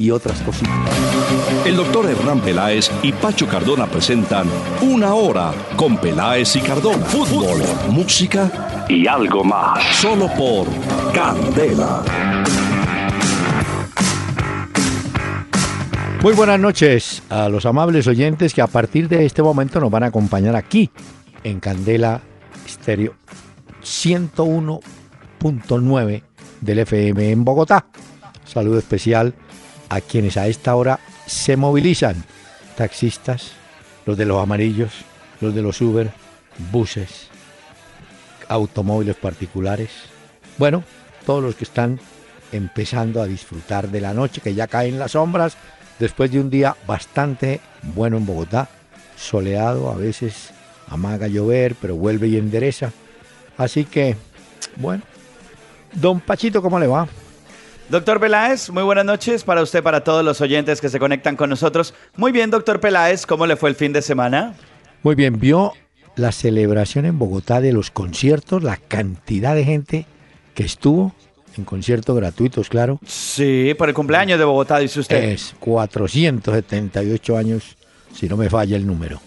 y otras cositas. El doctor Hernán Peláez y Pacho Cardona presentan Una Hora con Peláez y Cardona. Fútbol, música y algo más. Solo por Candela. Muy buenas noches a los amables oyentes que a partir de este momento nos van a acompañar aquí en Candela Estéreo 101.9 del FM en Bogotá. Saludo especial a quienes a esta hora se movilizan. Taxistas, los de los amarillos, los de los Uber, buses, automóviles particulares. Bueno, todos los que están empezando a disfrutar de la noche, que ya caen las sombras, después de un día bastante bueno en Bogotá, soleado, a veces amaga llover, pero vuelve y endereza. Así que, bueno, don Pachito, ¿cómo le va? Doctor Peláez, muy buenas noches para usted, para todos los oyentes que se conectan con nosotros. Muy bien, doctor Peláez, ¿cómo le fue el fin de semana? Muy bien, vio la celebración en Bogotá de los conciertos, la cantidad de gente que estuvo en conciertos gratuitos, claro. Sí, por el cumpleaños de Bogotá, dice usted. Es 478 años, si no me falla el número.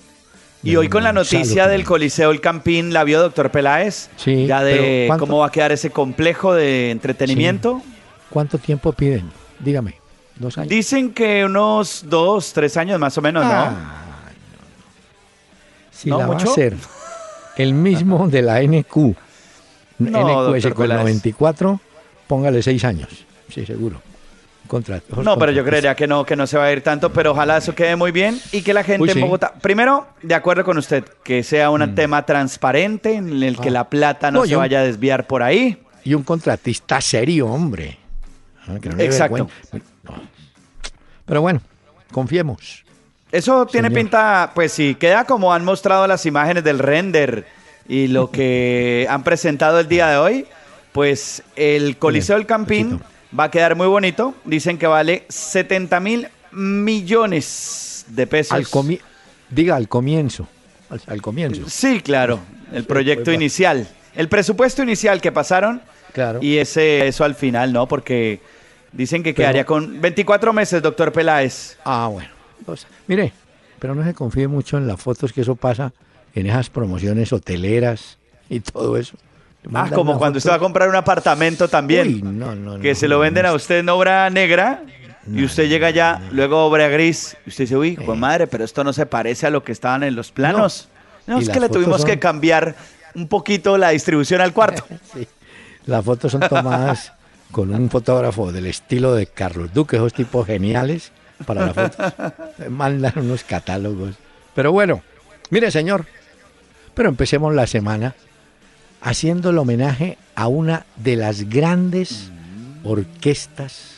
Y hoy con la noticia del Coliseo El Campín, ¿la vio doctor Peláez? Sí. Ya de cómo va a quedar ese complejo de entretenimiento. Sí. ¿Cuánto tiempo piden? Dígame. ¿Dos años? Dicen que unos dos, tres años más o menos, ¿no? Ah, no, no. Si ¿No la mucho? va a hacer el mismo de la NQ, no, NQS con 94, póngale seis años. Sí, seguro. No, pero yo creería que no, que no se va a ir tanto, pero ojalá eso quede muy bien y que la gente Uy, en. Bogotá, primero, de acuerdo con usted, que sea un Mm. tema transparente en el que la plata no, No, se yo- vaya a desviar por ahí. Y un contratista serio, hombre. Ah, que no Exacto. No. Pero bueno, confiemos. Eso tiene Señor. pinta, pues si queda como han mostrado las imágenes del render y lo que han presentado el día de hoy, pues el Coliseo del Campín va a quedar muy bonito. Dicen que vale 70 mil millones de pesos. Al comi- diga al comienzo. Al, al comienzo. Sí, claro, el proyecto pues va. inicial. El presupuesto inicial que pasaron Claro. y ese eso al final, ¿no? Porque dicen que Pero- quedaría con 24 meses, doctor Peláez. Ah, bueno. O sea, mire, pero no se confíe mucho en las fotos que eso pasa en esas promociones hoteleras y todo eso. Ah, como cuando foto- usted va a comprar un apartamento también. Uy, no, no, que no, se lo venden a usted en obra negra y usted llega ya, luego obra gris, y usted dice, uy, Eh. pues madre, pero esto no se parece a lo que estaban en los planos. No, es que le tuvimos son- que cambiar un poquito la distribución al cuarto. Sí. Las fotos son tomadas con un fotógrafo del estilo de Carlos Duque, esos tipos geniales para las fotos. Mandan unos catálogos. Pero bueno, mire señor, pero empecemos la semana haciendo el homenaje a una de las grandes orquestas,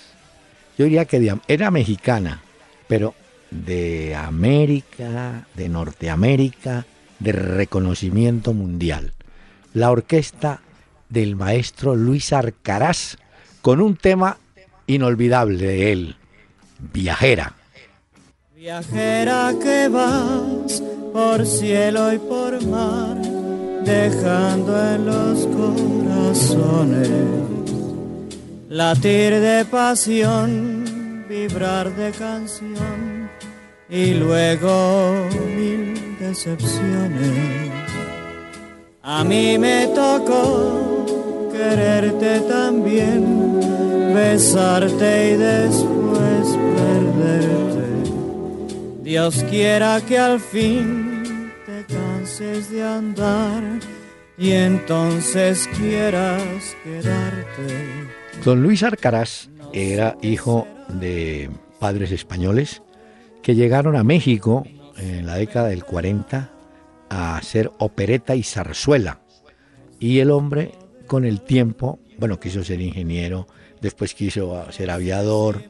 yo diría que de- era mexicana, pero de América, de Norteamérica, de reconocimiento mundial. La orquesta del maestro Luis Arcaraz, con un tema inolvidable de él, Viajera. Viajera que vas por cielo y por mar, dejando en los corazones latir de pasión, vibrar de canción y luego mil decepciones. A mí me tocó quererte también, besarte y después perderte. Dios quiera que al fin te canses de andar y entonces quieras quedarte. Don Luis Arcaraz era hijo de padres españoles que llegaron a México en la década del 40 a hacer opereta y zarzuela. Y el hombre con el tiempo, bueno, quiso ser ingeniero, después quiso ser aviador,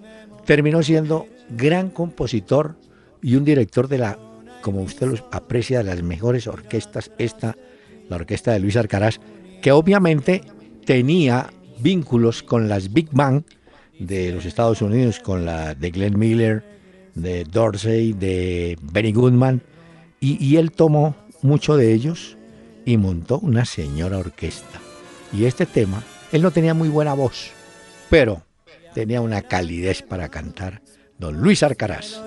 terminó siendo gran compositor y un director de la, como usted los aprecia, de las mejores orquestas, esta la orquesta de Luis Arcaraz, que obviamente tenía vínculos con las Big Bang de los Estados Unidos, con la de Glenn Miller, de Dorsey, de Benny Goodman, y, y él tomó mucho de ellos y montó una señora orquesta. Y este tema, él no tenía muy buena voz, pero tenía una calidez para cantar. Don Luis Arcaraz.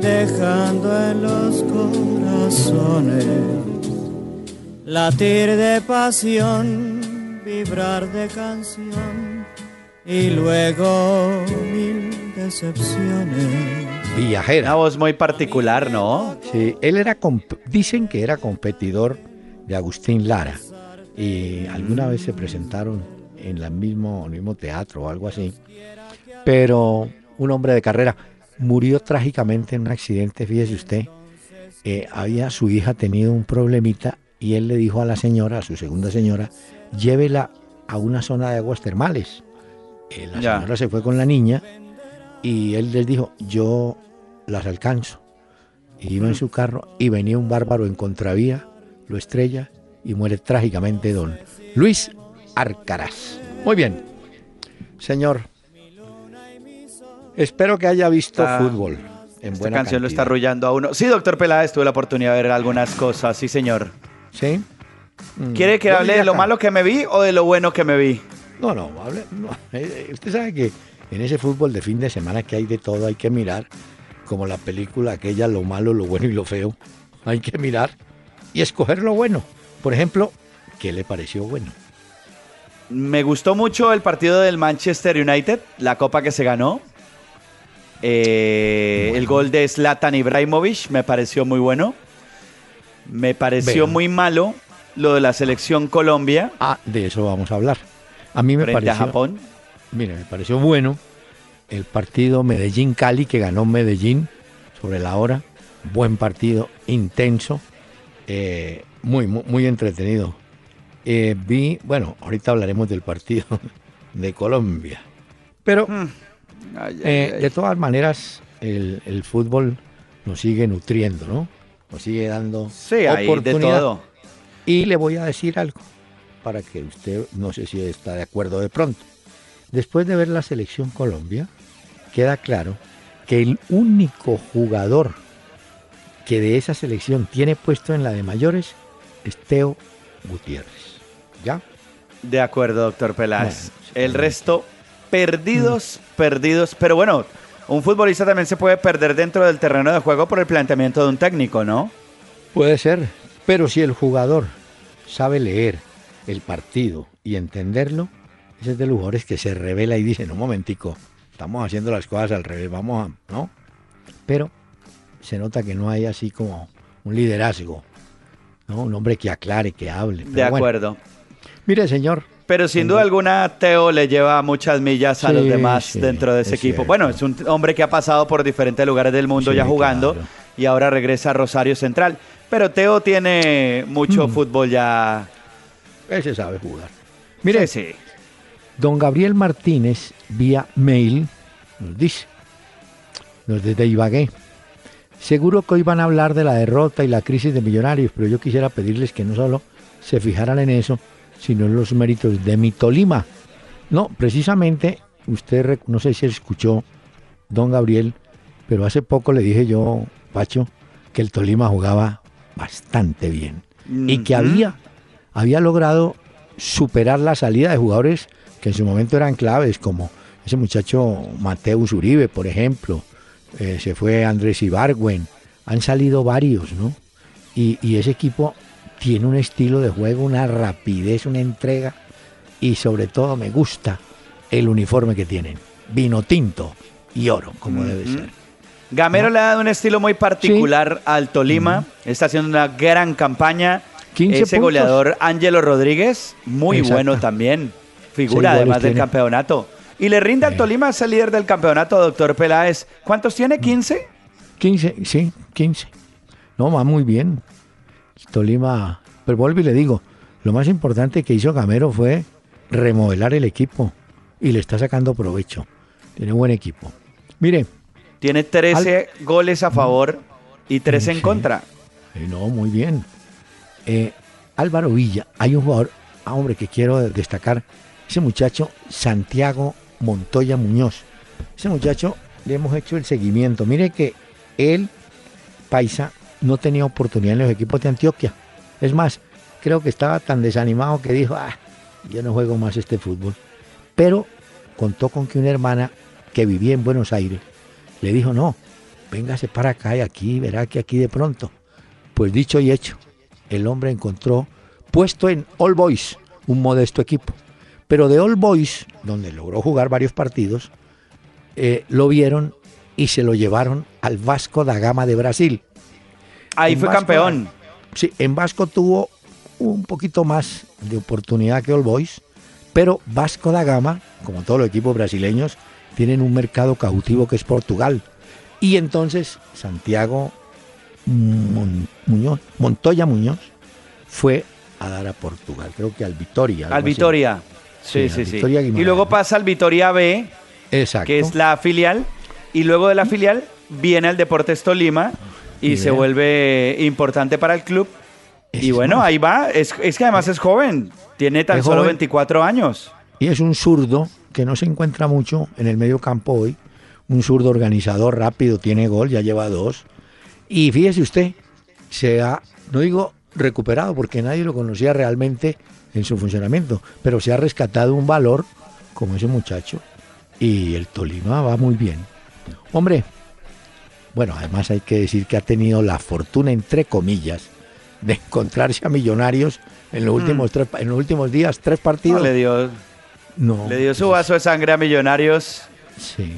Dejando en los corazones latir de pasión, vibrar de canción y luego mil decepciones. Viajera. Una voz muy particular, ¿no? Sí, él era, dicen que era competidor de Agustín Lara y alguna vez se presentaron en el mismo, el mismo teatro o algo así. Pero un hombre de carrera murió trágicamente en un accidente, fíjese usted. Eh, había su hija tenido un problemita y él le dijo a la señora, a su segunda señora, llévela a una zona de aguas termales. Eh, la señora se fue con la niña y él les dijo, yo las alcanzo. Y iba en su carro y venía un bárbaro en contravía, lo estrella y muere trágicamente don Luis Arcaraz. Muy bien, señor. Espero que haya visto fútbol. En esta canción lo está arrullando a uno. Sí, doctor Peláez, tuve la oportunidad de ver algunas cosas, sí, señor. ¿Sí? Mm. ¿Quiere que hable de lo malo que me vi o de lo bueno que me vi? No, no, hable, eh, eh, Usted sabe que en ese fútbol de fin de semana que hay de todo, hay que mirar, como la película aquella, lo malo, lo bueno y lo feo. Hay que mirar y escoger lo bueno. Por ejemplo, ¿qué le pareció bueno? Me gustó mucho el partido del Manchester United, la copa que se ganó. Eh, el gol de Zlatan Ibrahimovic me pareció muy bueno. Me pareció muy malo lo de la selección Colombia. Ah, de eso vamos a hablar. A mí me pareció. A Japón. Mire, me pareció bueno el partido Medellín-Cali que ganó Medellín sobre la hora. Buen partido, intenso, eh, muy, muy, entretenido. Eh, vi, bueno, ahorita hablaremos del partido de Colombia. Pero, mm. Eh, de todas maneras, el, fútbol nos sigue nutriendo, ¿no? Nos sigue dando sí, oportunidad. De todo. Y le voy a decir algo, para que usted, no sé si está de acuerdo de pronto. Después de ver la selección Colombia, queda claro que el único jugador que de esa selección tiene puesto en la de mayores es Teo Gutiérrez. ¿Ya? De acuerdo, doctor Peláez. el resto, perdidos, mm. perdidos. Pero bueno, un futbolista también se puede perder dentro del terreno de juego por el planteamiento de un técnico, ¿no? Puede ser, pero si el jugador sabe leer el partido y entenderlo, ese es de los jugadores que se revela y dice, un momentico, estamos haciendo las cosas al revés, vamos a, ¿no? Pero se nota que no hay así como un liderazgo, ¿no? Un hombre que aclare, que hable. de acuerdo. Mire, señor. Pero sin duda alguna, Teo le lleva muchas millas a los demás dentro de ese equipo. Bueno, es un hombre que ha pasado por diferentes lugares del mundo ya jugando y ahora regresa a Rosario Central. Pero Teo tiene mucho mm. fútbol ya. Ese sabe jugar. Mire, sí. Don Gabriel Martínez, vía mail, nos dice, nos desde Ibagué. Seguro que hoy van a hablar de la derrota y la crisis de millonarios, pero yo quisiera pedirles que no solo se fijaran en eso, sino en los méritos de mi Tolima. No, precisamente, usted no sé si escuchó, don Gabriel, pero hace poco le dije yo, Pacho, que el Tolima jugaba bastante bien y que había, había logrado superar la salida de jugadores que en su momento eran claves, como ese muchacho Mateus Uribe, por ejemplo, eh, se fue Andrés Ibargüen, han salido varios, ¿no? Y, y, ese equipo tiene un estilo de juego, una rapidez, una entrega, y sobre todo me gusta el uniforme que tienen, vino tinto y oro, como debe ser. Gamero le ha dado un estilo muy particular al Tolima, está haciendo una gran campaña. Ese goleador Ángelo Rodríguez, muy bueno también. Figura además del campeonato. Y le rinde al Tolima ser líder del campeonato, doctor Peláez. ¿Cuántos tiene? ¿15? 15, sí, 15. No, va muy bien. Tolima, pero vuelvo y le digo, lo más importante que hizo Gamero fue remodelar el equipo y le está sacando provecho. Tiene buen equipo. Mire. Tiene 13 goles a favor y 3 en contra. no, muy bien. eh, Álvaro Villa, hay un jugador, ah, hombre, que quiero destacar, ese muchacho Santiago Montoya Muñoz. Ese muchacho le hemos hecho el seguimiento. Mire que él, Paisa, no tenía oportunidad en los equipos de Antioquia. Es más, creo que estaba tan desanimado que dijo, ah, yo no juego más este fútbol. Pero contó con que una hermana que vivía en Buenos Aires le dijo, no, véngase para acá y aquí verá que aquí de pronto. Pues dicho y hecho, el hombre encontró puesto en All Boys, un modesto equipo. Pero de All Boys, donde logró jugar varios partidos, eh, lo vieron y se lo llevaron al Vasco da Gama de Brasil. Ahí fue campeón. Sí, en Vasco tuvo un poquito más de oportunidad que All Boys, pero Vasco da Gama, como todos los equipos brasileños, tienen un mercado cautivo que es Portugal. Y entonces Santiago Muñoz, Montoya Muñoz, fue a dar a Portugal, creo que al Vitoria. Al Vitoria, sí, sí, sí. y luego pasa al Vitoria B, Exacto. que es la filial, y luego de la filial viene al Deportes Tolima y, se vuelve importante para el club. y bueno, ahí va, es, que además es joven, tiene tan solo 24 años. Y es un zurdo que no se encuentra mucho en el medio campo hoy, un zurdo organizador rápido, tiene gol, ya lleva dos. Y fíjese usted, se ha, no digo recuperado porque nadie lo conocía realmente en su funcionamiento, pero se ha rescatado un valor como ese muchacho y el Tolima va muy bien. Hombre, bueno, además hay que decir que ha tenido la fortuna, entre comillas, de encontrarse a millonarios en los, mm. últimos, tres, en los últimos días, tres partidos. le dio, no, le dio su vaso de sangre a millonarios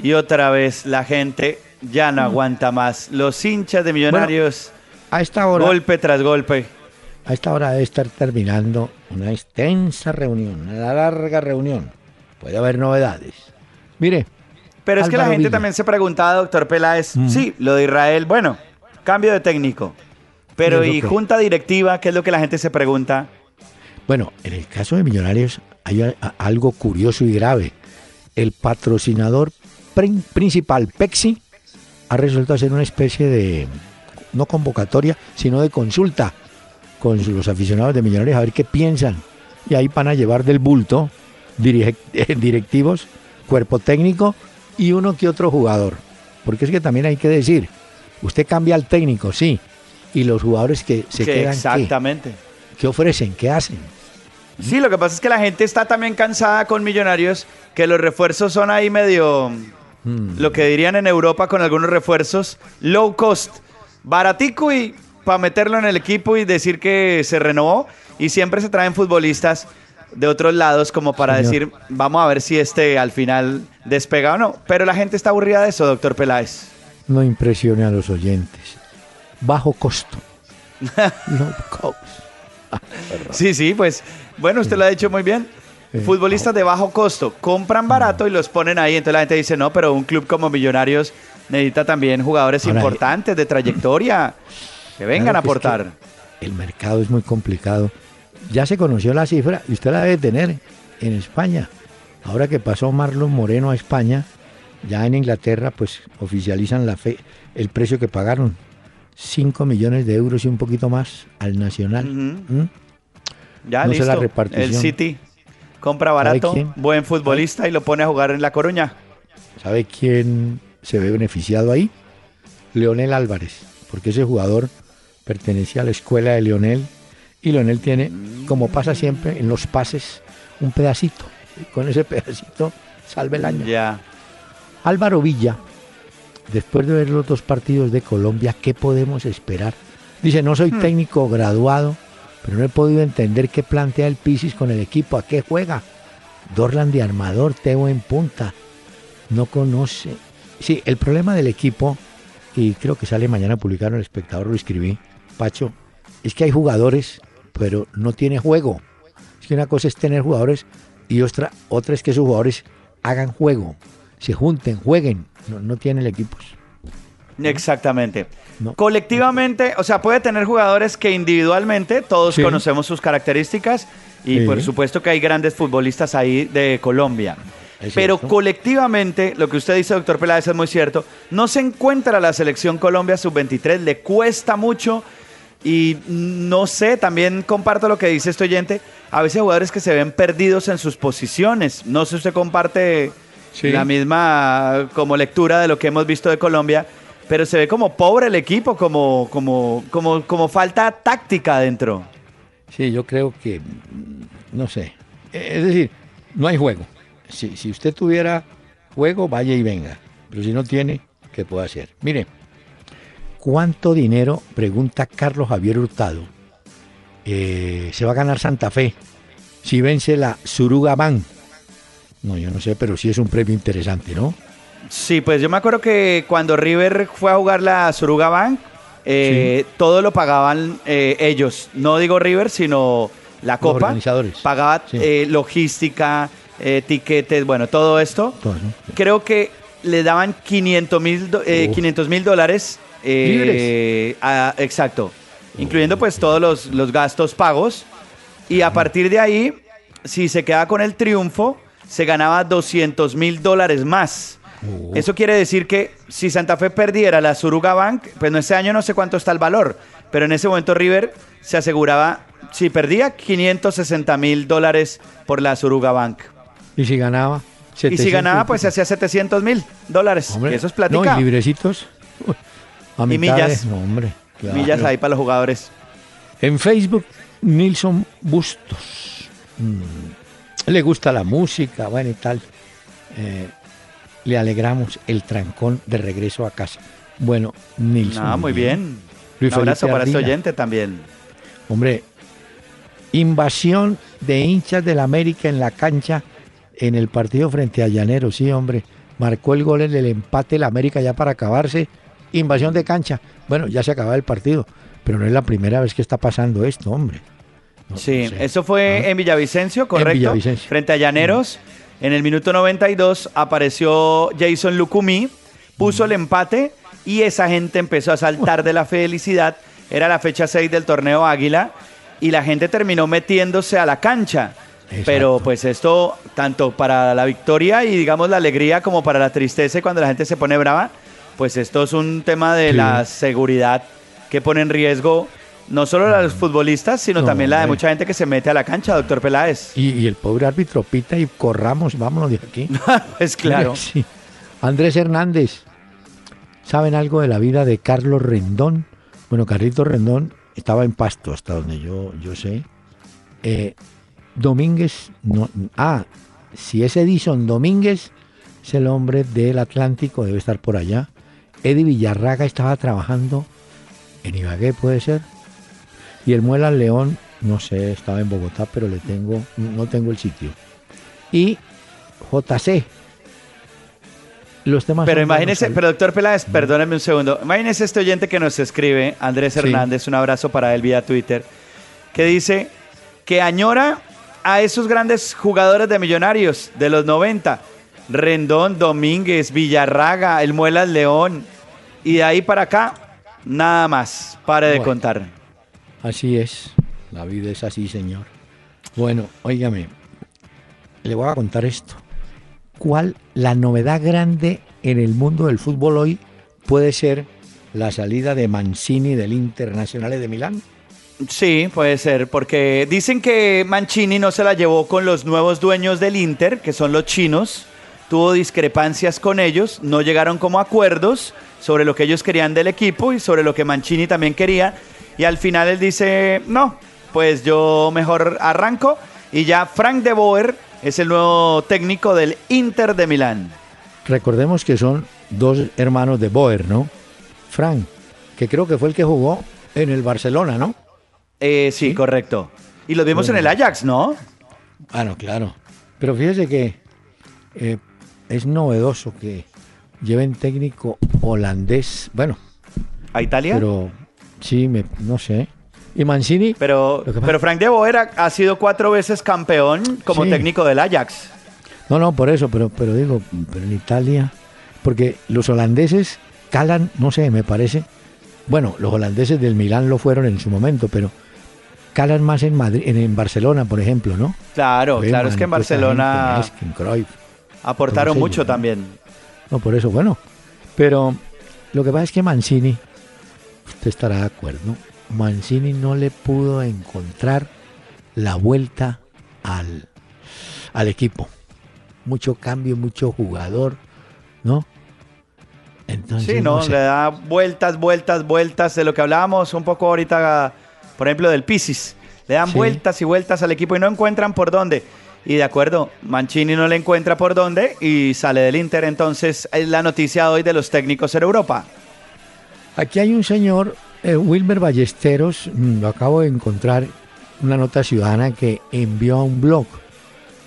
y otra vez la gente ya no mm. aguanta más. Los hinchas de millonarios, a esta hora, golpe tras golpe. A esta hora debe estar terminando una extensa reunión, una larga reunión. Puede haber novedades. Mire. Pero es que la gente también se preguntaba, doctor Peláez, mm. sí, lo de Israel, bueno, cambio de técnico. Pero ¿y junta directiva? ¿Qué es lo que la gente se pregunta? Bueno, en el caso de Millonarios hay algo curioso y grave. El patrocinador principal, Pexi, ha resuelto hacer una especie de, no convocatoria, sino de consulta con los aficionados de Millonarios a ver qué piensan. Y ahí van a llevar del bulto directivos, cuerpo técnico y uno que otro jugador. Porque es que también hay que decir, usted cambia al técnico, sí, y los jugadores que se quedan. Exactamente. ¿qué, ofrecen? ¿Qué hacen? Sí, lo que pasa es que la gente está también cansada con Millonarios, que los refuerzos son ahí medio, hmm. lo que dirían en Europa con algunos refuerzos, low cost, baratico y para meterlo en el equipo y decir que se renovó. Y siempre se traen futbolistas de otros lados como para decir, vamos a ver si este al final despega o no. Pero la gente está aburrida de eso, doctor Peláez. No impresione a los oyentes. Bajo costo. sí, sí, pues bueno, usted lo ha dicho muy bien. Futbolistas de bajo costo compran barato y los ponen ahí. Entonces la gente dice, no, pero un club como Millonarios necesita también jugadores importantes de trayectoria. Que vengan a aportar. el mercado es muy complicado. Ya se conoció la cifra y usted la debe tener en España. Ahora que pasó Marlon Moreno a España, ya en Inglaterra pues oficializan la fe, el precio que pagaron. 5 millones de euros y un poquito más al Nacional. ¿Mm? Ya listo. La el City compra barato, buen futbolista y lo pone a jugar en La Coruña. ¿Sabe quién se ve beneficiado ahí? Leonel Álvarez, porque ese jugador pertenecía a la escuela de Leonel y Leonel tiene, como pasa siempre en los pases, un pedacito. Y con ese pedacito salve el año. Álvaro Villa, después de ver los dos partidos de Colombia, ¿qué podemos esperar? Dice, no soy hmm. técnico graduado, pero no he podido entender qué plantea el Pisis con el equipo, a qué juega. Dorlan de armador, Teo en punta. No conoce. Sí, el problema del equipo, y creo que sale mañana publicado en el espectador, lo escribí, Pacho, es que hay jugadores, pero no tiene juego. Es que una cosa es tener jugadores y otra, otra es que esos jugadores hagan juego, se junten, jueguen. No, no tienen equipos. Exactamente. Colectivamente, o sea, puede tener jugadores que individualmente todos conocemos sus características y por supuesto que hay grandes futbolistas ahí de Colombia. Pero colectivamente, lo que usted dice, doctor Peláez, es muy cierto, no se encuentra la selección Colombia sub-23, le cuesta mucho Y no sé, también comparto lo que dice este oyente. A veces jugadores que se ven perdidos en sus posiciones. No sé si usted comparte la misma como lectura de lo que hemos visto de Colombia, pero se ve como pobre el equipo, como, como, como, como falta táctica adentro. Sí, yo creo que, no sé. Es decir, no hay juego. Si, si usted tuviera juego, vaya y venga. Pero si no tiene, ¿qué puede hacer? Mire, ¿Cuánto dinero, pregunta Carlos Javier Hurtado, eh, se va a ganar Santa Fe si vence la Suruga Bank? No, yo no sé, pero sí es un premio interesante, ¿no? Sí, pues yo me acuerdo que cuando River fue a jugar la Suruga Bank, eh, todo lo pagaban eh, ellos. No digo River, sino la Copa. Los organizadores. Pagaba logística, etiquetes, bueno, todo esto. Creo que le daban 500 mil dólares eh, exacto. Incluyendo pues todos los, gastos pagos. Y a partir de ahí, si se queda con el triunfo, se ganaba 200 mil dólares más. Oh. Eso quiere decir que si Santa Fe perdiera la Suruga Bank, pues no, este año no sé cuánto está el valor, pero en ese momento River se aseguraba, si perdía, 560 mil dólares por la Suruga Bank. ¿Y si ganaba? y si ganaba, pues se hacía 700 mil dólares. Eso es platica. No, y librecitos y millas. hombre, Millas ahí para los jugadores. En Facebook, Nilson Bustos. Mm, le gusta la música, bueno y tal. Eh, le alegramos el trancón de regreso a casa. Bueno, Nilson. Ah, muy bien. Un abrazo para este oyente también. Hombre, invasión de hinchas del América en la cancha en el partido frente a Llanero, sí, hombre. Marcó el gol en el empate el América ya para acabarse invasión de cancha. Bueno, ya se acaba el partido, pero no es la primera vez que está pasando esto, hombre. sí, eso fue en Villavicencio, correcto. Frente a Llaneros. En el minuto 92 apareció Jason Lucumí, puso el empate y esa gente empezó a saltar de la felicidad. Era la fecha 6 del torneo Águila y la gente terminó metiéndose a la cancha. Pero pues esto, tanto para la victoria y digamos la alegría como para la tristeza cuando la gente se pone brava, pues esto es un tema de la seguridad que pone en riesgo no solo a los futbolistas, sino también la de mucha gente que se mete a la cancha, doctor Peláez. Y, el pobre árbitro pita y corramos, vámonos de aquí. es claro. Andrés Hernández, ¿saben algo de la vida de Carlos Rendón? Bueno, Carlito Rendón estaba en Pasto, hasta donde yo, yo sé. Eh, Domínguez, no, ah, si es Edison Domínguez, es el hombre del Atlántico, debe estar por allá. Eddie Villarraga estaba trabajando en Ibagué, puede ser. Y el Muela León, no sé, estaba en Bogotá, pero le tengo, no tengo el sitio. Y JC. Los temas pero imagínese, pero doctor Peláez, perdóneme un segundo. Imagínese este oyente que nos escribe, Andrés Hernández, un abrazo para él vía Twitter, que dice que añora a esos grandes jugadores de millonarios de los 90. Rendón, Domínguez, Villarraga, el Muelas León, y de ahí para acá, nada más. Pare de contar. Así es. La vida es así, señor. Bueno, óigame. Le voy a contar esto. ¿Cuál la novedad grande en el mundo del fútbol hoy puede ser la salida de Mancini del Internacional de Milán? Sí, puede ser, porque dicen que Mancini no se la llevó con los nuevos dueños del Inter, que son los chinos, tuvo discrepancias con ellos, no llegaron como acuerdos sobre lo que ellos querían del equipo y sobre lo que Mancini también quería. Y al final él dice, no, pues yo mejor arranco. Y ya Frank de Boer es el nuevo técnico del Inter de Milán. Recordemos que son dos hermanos de Boer, ¿no? Frank, que creo que fue el que jugó en el Barcelona, ¿no? Eh, sí, correcto. Y lo vimos en el Ajax, ¿no? Bueno, claro. Pero fíjese que eh, es novedoso que lleven técnico holandés, bueno. ¿A Italia? Pero sí, me, no sé. ¿Y Mancini? Pero, pero Frank de Boer ha, sido cuatro veces campeón como técnico del Ajax. No, no, por eso, pero, pero digo, pero en Italia, porque los holandeses calan, no sé, me parece. Bueno, los holandeses del Milán lo fueron en su momento, pero calan más en Madrid, en, Barcelona, por ejemplo, ¿no? Claro, claro, es que en Barcelona aportaron mucho también. No, por eso, bueno. Pero lo que pasa es que Mancini, usted estará de acuerdo, Mancini no le pudo encontrar la vuelta al, al equipo. Mucho cambio, mucho jugador, ¿no? Entonces, sí, no, le da vueltas, vueltas, vueltas de lo que hablábamos un poco ahorita, por ejemplo, del Pisis. Le dan vueltas y vueltas al equipo y no encuentran por dónde. Y de acuerdo, Mancini no le encuentra por dónde y sale del Inter. Entonces, es la noticia hoy de los técnicos en Europa. Aquí hay un señor, eh, Wilmer Ballesteros, mm, lo acabo de encontrar, una nota ciudadana que envió a un blog.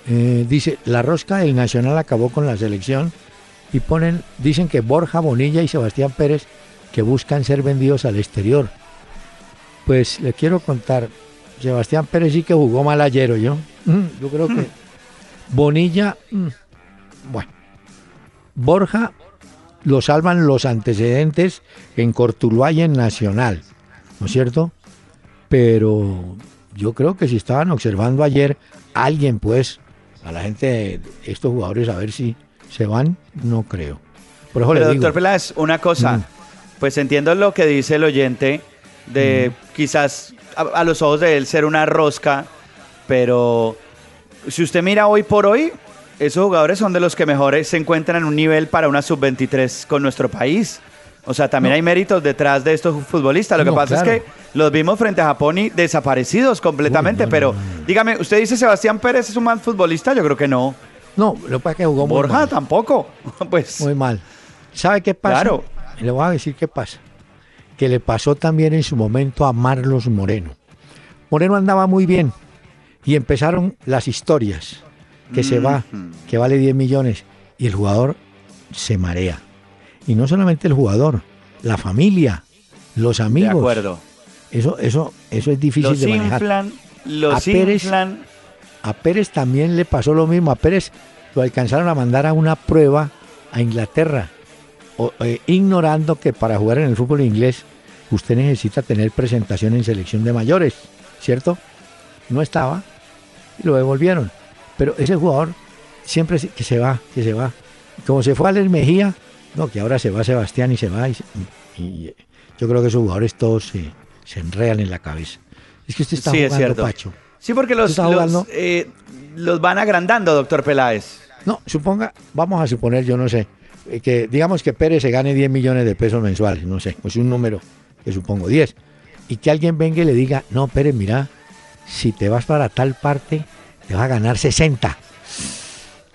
Eh, dice, la rosca del Nacional acabó con la selección y ponen, dicen que Borja Bonilla y Sebastián Pérez que buscan ser vendidos al exterior. Pues le quiero contar, Sebastián Pérez sí que jugó mal ayer, yo. Mm, yo creo que Bonilla, mm, bueno, Borja lo salvan los antecedentes en Cortuluá y en Nacional, ¿no es cierto? Pero yo creo que si estaban observando ayer alguien, pues, a la gente, estos jugadores, a ver si se van, no creo. Por Pero, doctor Peláez, una cosa, mm. pues entiendo lo que dice el oyente de quizás a, los ojos de él ser una rosca, pero si usted mira hoy por hoy, esos jugadores son de los que mejores se encuentran en un nivel para una sub-23 con nuestro país. O sea, también hay méritos detrás de estos futbolistas. Lo que pasa es que los vimos frente a Japón y desaparecidos completamente. pero dígame, ¿usted dice Sebastián Pérez es un mal futbolista? Yo creo que no. No, lo que pasa es que jugó muy Borja tampoco. pues. Muy mal. ¿Sabe qué pasa? Claro. Le voy a decir qué pasa. Que le pasó también en su momento a Marlos Moreno. Moreno andaba muy bien y empezaron las historias. Que se va, que vale 10 millones y el jugador se marea. Y no solamente el jugador, la familia, los amigos. De acuerdo. Eso, eso, eso es difícil de manejar. Inflan, los a Pérez, A Pérez también le pasó lo mismo. A Pérez lo alcanzaron a mandar a una prueba a Inglaterra, eh, ignorando que para jugar en el fútbol inglés usted necesita tener presentación en selección de mayores, ¿cierto? No estaba y lo devolvieron. Pero ese jugador siempre que se va, que se va. Como se fue a Les Mejía, no, que ahora se va Sebastián y se va. Y, yo creo que esos jugadores todos se, se, enredan en la cabeza. Es que usted está sí, jugando, Pacho. Sí, porque los, eh, los, van agrandando, doctor Peláez. No, suponga, vamos a suponer, yo no sé, eh, que digamos que Pérez se gane 10 millones de pesos mensuales, no sé, pues un número que supongo 10. Y que alguien venga y le diga, no, Pérez, mira, si te vas para tal parte, te vas a ganar 60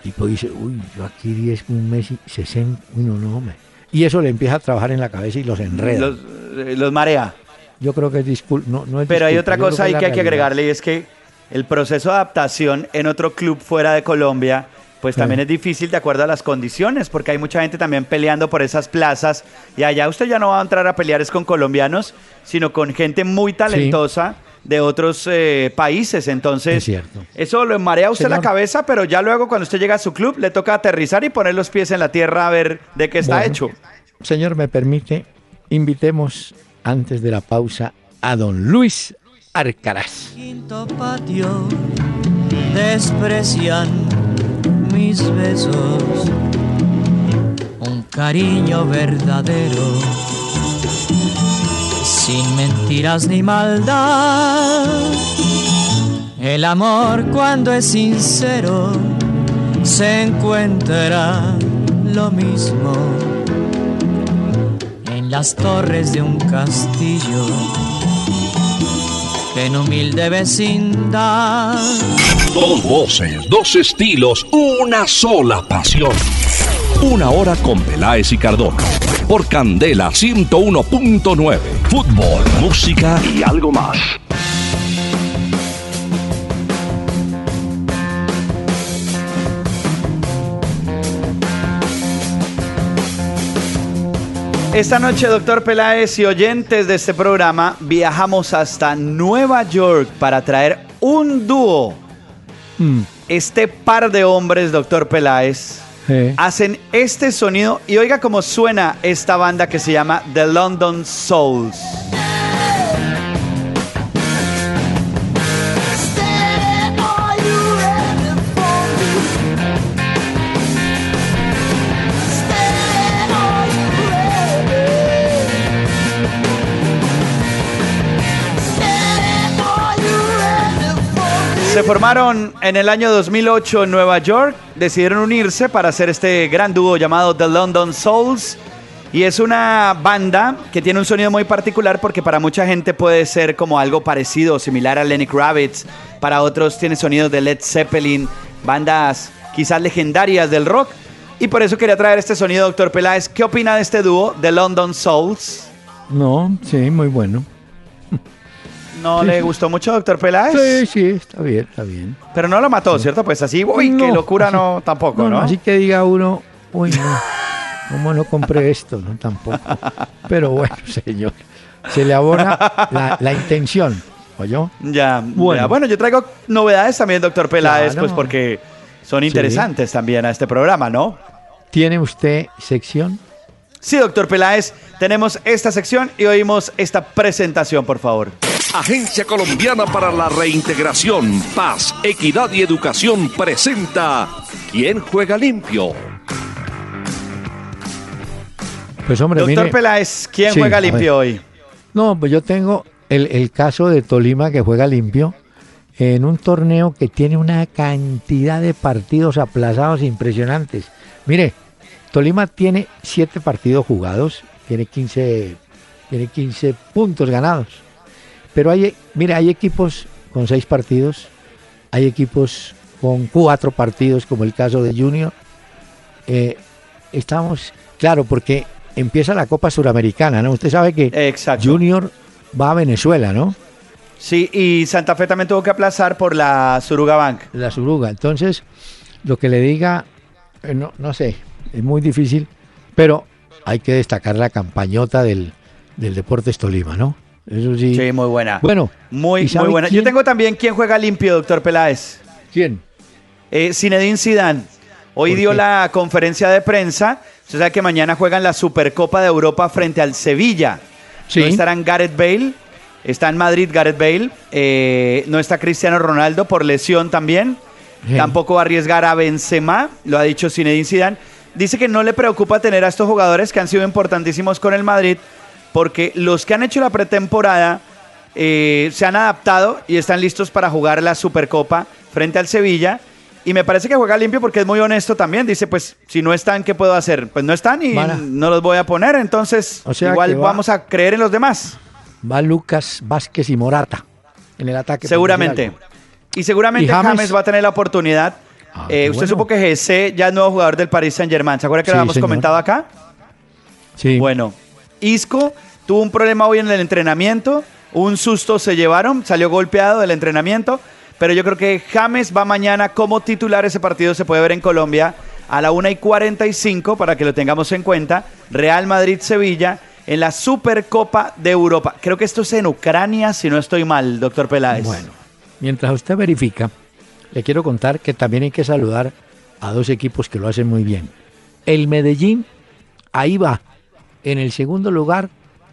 tipo dice, uy, yo aquí 10, un mes y 60, uy, no, no, hombre. Y eso le empieza a trabajar en la cabeza y los enreda. Los, eh, marea. Yo creo que es no, no es Pero hay otra cosa ahí que, hay que agregarle y es que el proceso de adaptación en otro club fuera de Colombia, pues también es difícil de acuerdo a las condiciones, porque hay mucha gente también peleando por esas plazas y allá usted ya no va a entrar a pelear es con colombianos, sino con gente muy talentosa de otros eh, países. Entonces, eso lo marea usted la cabeza, pero ya luego cuando usted llega a su club le toca aterrizar y poner los pies en la tierra a ver de qué está hecho. Señor, me permite, invitemos antes de la pausa a don Luis Arcaraz. Quinto patio desprecian mis besos, un cariño verdadero. Sin mentiras ni maldad. El amor cuando es sincero se encuentra lo mismo en las torres de un castillo en humilde vecindad. Dos voces, dos estilos, una sola pasión. Una hora con Peláez y Cardona por Candela 101.9. Fútbol, música y algo más. Esta noche, doctor Peláez y oyentes de este programa, viajamos hasta Nueva York para traer un dúo. Mm. Este par de hombres, doctor Peláez, hacen este sonido y oiga cómo suena esta banda que se llama The London Souls. Se formaron en el año 2008 en Nueva York, decidieron unirse para hacer este gran dúo llamado The London Souls. Y es una banda que tiene un sonido muy particular porque para mucha gente puede ser como algo parecido similar a Lenny Kravitz. Para otros tiene sonidos de Led Zeppelin, bandas quizás legendarias del rock. Y por eso quería traer este sonido, doctor Peláez. ¿Qué opina de este dúo, The London Souls? No, sí, muy bueno. ¿No le gustó mucho, doctor Peláez? Sí, sí, está bien, está bien. Pero no lo mató, ¿cierto? Pues así, uy, qué locura, no, tampoco, ¿no? Así que diga uno, uy, no, ¿cómo no compré esto? No, tampoco. Pero bueno, señor, se le abona la, intención, ¿oyó? Ya, bueno. bueno, yo traigo novedades también, doctor Peláez, pues porque son interesantes también a este programa, ¿no? ¿Tiene usted sección? Sí, doctor Peláez, tenemos esta sección y oímos esta presentación, por favor. Agencia Colombiana para la Reintegración, Paz, Equidad y Educación presenta ¿Quién juega limpio? Pues hombre, Doctor Peláez, ¿quién juega limpio hoy? No, pues yo tengo el, el caso de Tolima que juega limpio en un torneo que tiene una cantidad de partidos aplazados impresionantes. Mire, Tolima tiene siete partidos jugados, tiene 15, tiene 15 puntos ganados. Pero hay, mire, hay equipos con seis partidos, hay equipos con cuatro partidos, como el caso de Junior. Eh, estamos, claro, porque empieza la Copa Suramericana, ¿no? Usted sabe que Junior va a Venezuela, ¿no? Sí, y Santa Fe también tuvo que aplazar por la Suruga Bank. La Suruga. Entonces, lo que le diga, eh, no, no sé, es muy difícil, pero hay que destacar la campañota del, del Deportes Tolima, ¿no? Eso sí. Sí, muy buena. Bueno, muy, muy buena. Yo tengo también quién juega limpio, doctor Peláez. ¿Quién? Eh, Zinedine Zidane. Hoy dio la conferencia de prensa. Usted sabe que mañana juegan la Supercopa de Europa frente al Sevilla. Sí. No estarán Gareth Bale, Está en Madrid Gareth Bale. Eh, no está Cristiano Ronaldo por lesión también. Tampoco va a arriesgar a Benzema, lo ha dicho Zinedine Zidane. Dice que no le preocupa tener a estos jugadores que han sido importantísimos con el Madrid, porque los que han hecho la pretemporada eh, se han adaptado y están listos para jugar la Supercopa frente al Sevilla. Y me parece que juega limpio porque es muy honesto también. Dice, pues, si no están, ¿qué puedo hacer? Pues no están y no los voy a poner. Entonces, igual vamos a creer en los demás va Lucas Vázquez y Morata en el ataque. Seguramente. Y seguramente James? va a tener la oportunidad. Ah, eh, usted supo que GC ya es nuevo jugador del Paris Saint Germain. ¿Se acuerda que lo habíamos comentado acá? Sí. Bueno, Isco tuvo un problema hoy en el entrenamiento. Un susto se llevaron, salió golpeado del entrenamiento. Pero yo creo que James va mañana como titular. Ese partido se puede ver en Colombia a la 1 y 45 para que lo tengamos en cuenta. Real Madrid-Sevilla en la Supercopa de Europa. Creo que esto es en Ucrania, si no estoy mal, doctor Peláez. Bueno, mientras usted verifica, le quiero contar que también hay que saludar a dos equipos que lo hacen muy bien. El Medellín, ahí va, en el segundo lugar,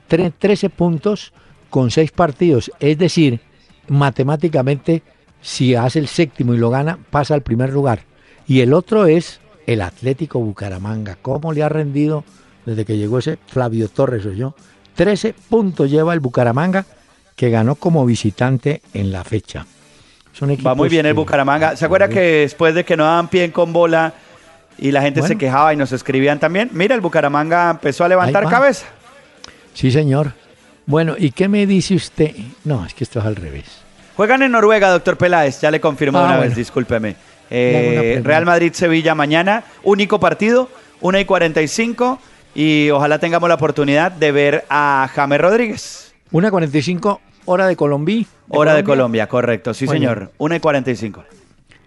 13 puntos con 6 partidos. Es decir, matemáticamente, si hace el séptimo y lo gana, pasa al primer lugar. Y el otro es el Atlético Bucaramanga. ¿Cómo le ha rendido desde que llegó ese Flavio Torres o yo. 13 puntos lleva el Bucaramanga que ganó como visitante en la fecha. Va muy bien el Bucaramanga. ¿Se acuerda que después de que no daban pie con bola y la gente se quejaba y nos escribían también? Mira, el Bucaramanga empezó a levantar cabeza. Sí, señor. Bueno, ¿y qué me dice usted? No, es que esto es al revés. Juegan en Noruega, doctor Peláez. Ya le confirmo ah, una vez, discúlpeme. Eh, Real Madrid-Sevilla mañana, único partido, 1 y 45 y ojalá tengamos la oportunidad de ver a James Rodríguez. Una 45 hora de Colombia. hora de Colombia, correcto, sí señor. Una y 45.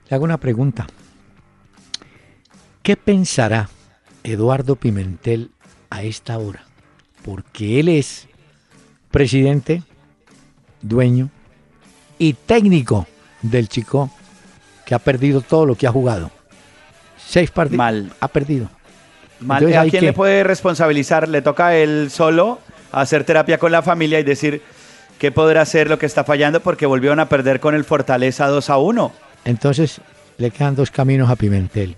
Le hago una pregunta. ¿Qué pensará Eduardo Pimentel a esta hora? Porque él es presidente, dueño y técnico del Chico que ha perdido todo lo que ha jugado. Seis partidos. Mal. Ha perdido. ¿A quién le puede responsabilizar? Le toca a él solo hacer terapia con la familia y decir qué podrá hacer lo que está fallando porque volvieron a perder con el Fortaleza 2 a 1. Entonces le quedan dos caminos a Pimentel.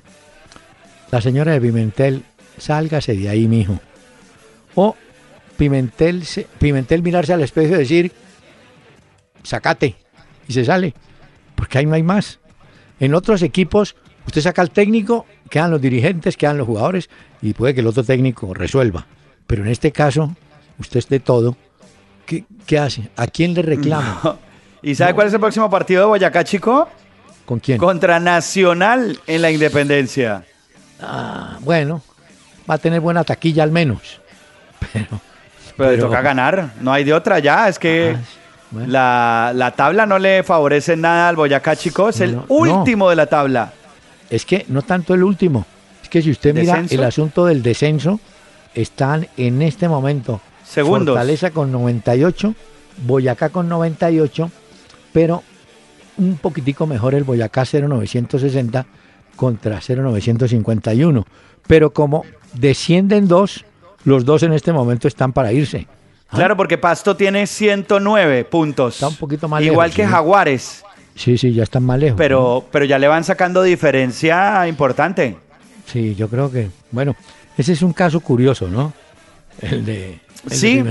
La señora de Pimentel, sálgase de ahí, mijo. O Pimentel, Pimentel mirarse al espejo y decir, sacate, y se sale. porque ahí no hay más. En otros equipos, usted saca al técnico, quedan los dirigentes, quedan los jugadores y puede que el otro técnico resuelva. Pero en este caso, usted es de todo. ¿Qué, qué hace? ¿A quién le reclama? ¿Y sabe cuál es el próximo partido de Boyacá, chico? ¿Con quién? Contra Nacional en la Independencia. Ah, bueno, va a tener buena taquilla al menos. Pero, pero, le toca ganar, no hay de otra ya, es que ah, la, tabla no le favorece nada al Boyacá, chicos, es el último de la tabla. Es que no tanto el último, es que si usted mira el asunto del descenso, están en este momento Segundos. Fortaleza con 98, Boyacá con 98, pero un poquitico mejor el Boyacá 0960 contra 0951. Pero como descienden dos, los dos en este momento están para irse. ¿Ah? Claro, porque Pasto tiene 109 puntos. Está un poquito más Igual que Jaguares. Sí, sí, ya están más lejos. Pero, pero ya le van sacando diferencia importante. Sí, yo creo que, bueno, ese es un caso curioso, ¿no? El de, sí,